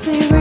say